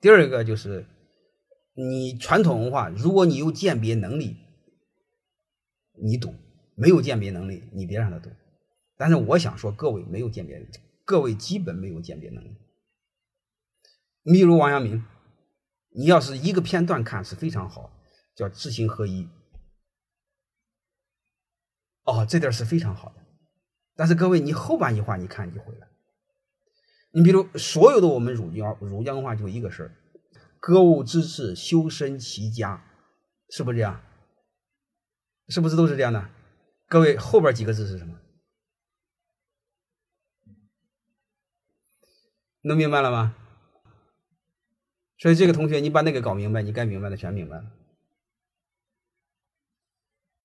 第二个就是你传统文化，如果你有鉴别能力，你读；没有鉴别能力，你别让他读。但是我想说，各位没有鉴别，各位基本没有鉴别能力。例如王阳明，你要是一个片段看是非常好，叫知行合一。哦，这点是非常好的。但是各位，你后半句话你看就毁了。你比如所有的我们儒家儒家文化就一个事儿，格物致知、修身齐家，是不是这样？是不是都是这样的？各位后边几个字是什么？能明白了吗？所以这个同学，你把那个搞明白，你该明白的全明白了。